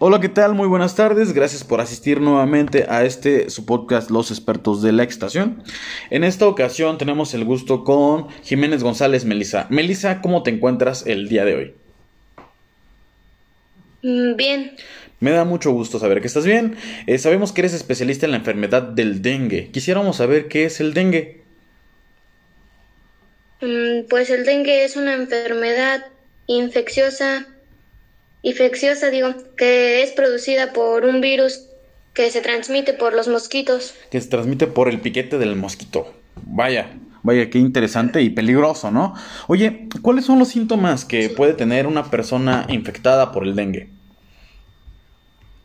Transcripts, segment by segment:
Hola, ¿qué tal? Muy buenas tardes. Gracias por asistir nuevamente a este su podcast Los expertos de la estación. En esta ocasión tenemos el gusto con Jiménez González Melisa. Melisa, ¿cómo te encuentras el día de hoy? Mm, Bien, Me da mucho gusto saber que estás bien. Eh, sabemos que eres especialista en la enfermedad del dengue. Quisiéramos saber qué es el dengue. Mm, pues el dengue es una enfermedad infecciosa, infecciosa digo, que es producida por un virus que se transmite por los mosquitos. Que se transmite por el piquete del mosquito. Vaya, vaya, qué interesante y peligroso, ¿no? Oye, ¿cuáles son los síntomas que puede tener una persona infectada por el dengue?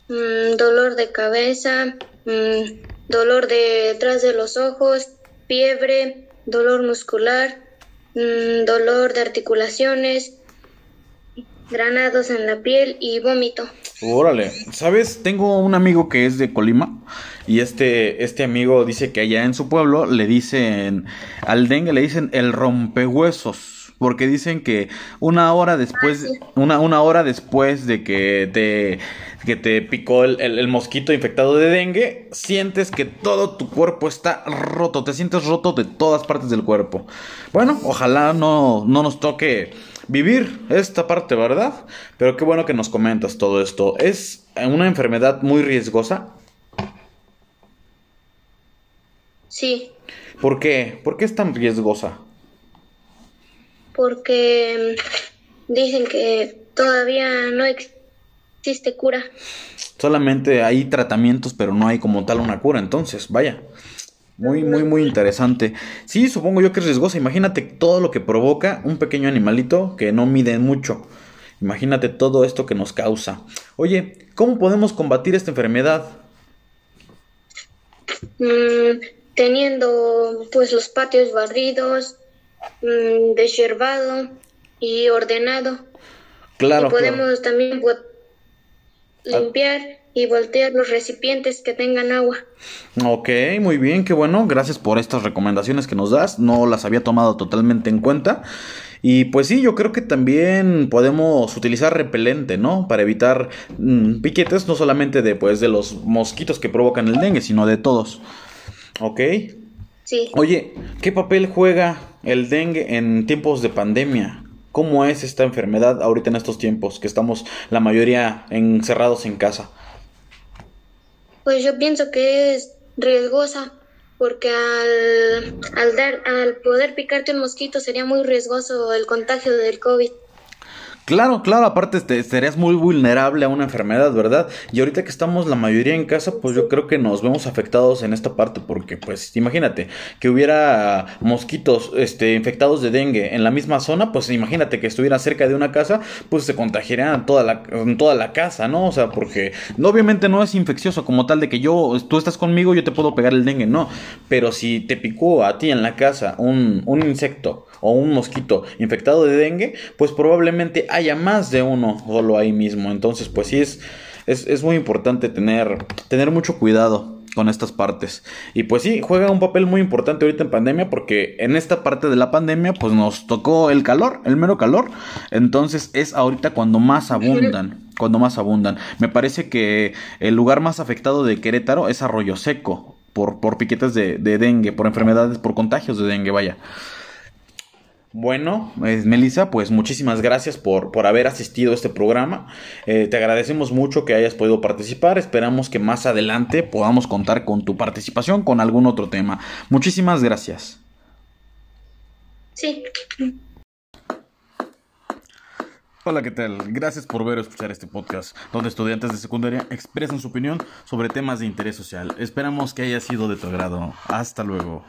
Mm, dolor de cabeza, mm, dolor detrás de los ojos, fiebre, dolor muscular, mm, dolor de articulaciones, granados en la piel y vómito. Órale, ¿sabes? Tengo un amigo que es de Colima y este, este amigo dice que allá en su pueblo le dicen, al dengue le dicen el rompehuesos. Porque dicen que una hora después, Ah, una, una hora después de que te, que te picó el, el- el mosquito infectado de dengue, sientes que todo tu cuerpo está roto, te sientes roto de todas partes del cuerpo. Bueno, ojalá no, no nos toque vivir esta parte, ¿verdad? Pero qué bueno que nos comentas todo esto. ¿Es una enfermedad muy riesgosa? Sí, ¿Por qué? ¿Por qué es tan riesgosa? Porque mm, dicen que todavía no ex- existe cura. Solamente hay tratamientos, pero no hay como tal una cura, entonces, vaya. Muy, muy, muy interesante. Sí, supongo yo que es riesgosa. Imagínate todo lo que provoca un pequeño animalito que no mide mucho. Imagínate todo esto que nos causa. Oye, ¿cómo podemos combatir esta enfermedad? Mm, teniendo pues los patios barridos, mm, deshiervado y ordenado. Claro, y podemos claro. también vo- limpiar y voltear los recipientes que tengan agua. Ok, muy bien, qué bueno. Gracias por estas recomendaciones que nos das. No las había tomado totalmente en cuenta. Y pues sí, yo creo que también podemos utilizar repelente, ¿no? Para evitar mm, piquetes, no solamente de, pues, de los mosquitos que provocan el dengue, sino de todos. Ok. Sí, Oye, ¿qué papel juega el dengue en tiempos de pandemia? ¿Cómo es esta enfermedad ahorita en estos tiempos que estamos la mayoría encerrados en casa? pues yo pienso que es riesgosa porque al, al dar al poder picarte un mosquito sería muy riesgoso el contagio del COVID. Claro, claro, aparte te, serías muy vulnerable a una enfermedad, ¿verdad? Y ahorita que estamos la mayoría en casa, pues yo creo que nos vemos afectados en esta parte porque, pues, imagínate que hubiera mosquitos, este, infectados de dengue en la misma zona, pues imagínate que estuviera cerca de una casa, pues se contagiarían toda la, toda la casa, ¿no? O sea, porque obviamente no es infeccioso como tal de que yo, tú estás conmigo, yo te puedo pegar el dengue, no. Pero si te picó a ti en la casa un, un insecto o un mosquito infectado de dengue, pues probablemente haya más de uno solo ahí mismo. Entonces, pues sí es, es, es muy importante tener, tener mucho cuidado con estas partes. Y pues sí, juega un papel muy importante ahorita en pandemia porque en esta parte de la pandemia pues nos tocó el calor, el mero calor. Entonces es ahorita cuando más abundan, cuando más abundan. Me parece que el lugar más afectado de Querétaro es Arroyo Seco. Por, por piquetes de, de dengue, por enfermedades, por contagios de dengue, vaya. Bueno, eh, Melissa, pues muchísimas gracias por, por haber asistido a este programa. Eh, te agradecemos mucho que hayas podido participar. Esperamos que más adelante podamos contar con tu participación con algún otro tema. Muchísimas gracias. Sí, Hola, ¿qué tal? Gracias por ver o escuchar este podcast, donde estudiantes de secundaria expresan su opinión sobre temas de interés social. Esperamos que haya sido de tu agrado. Hasta luego.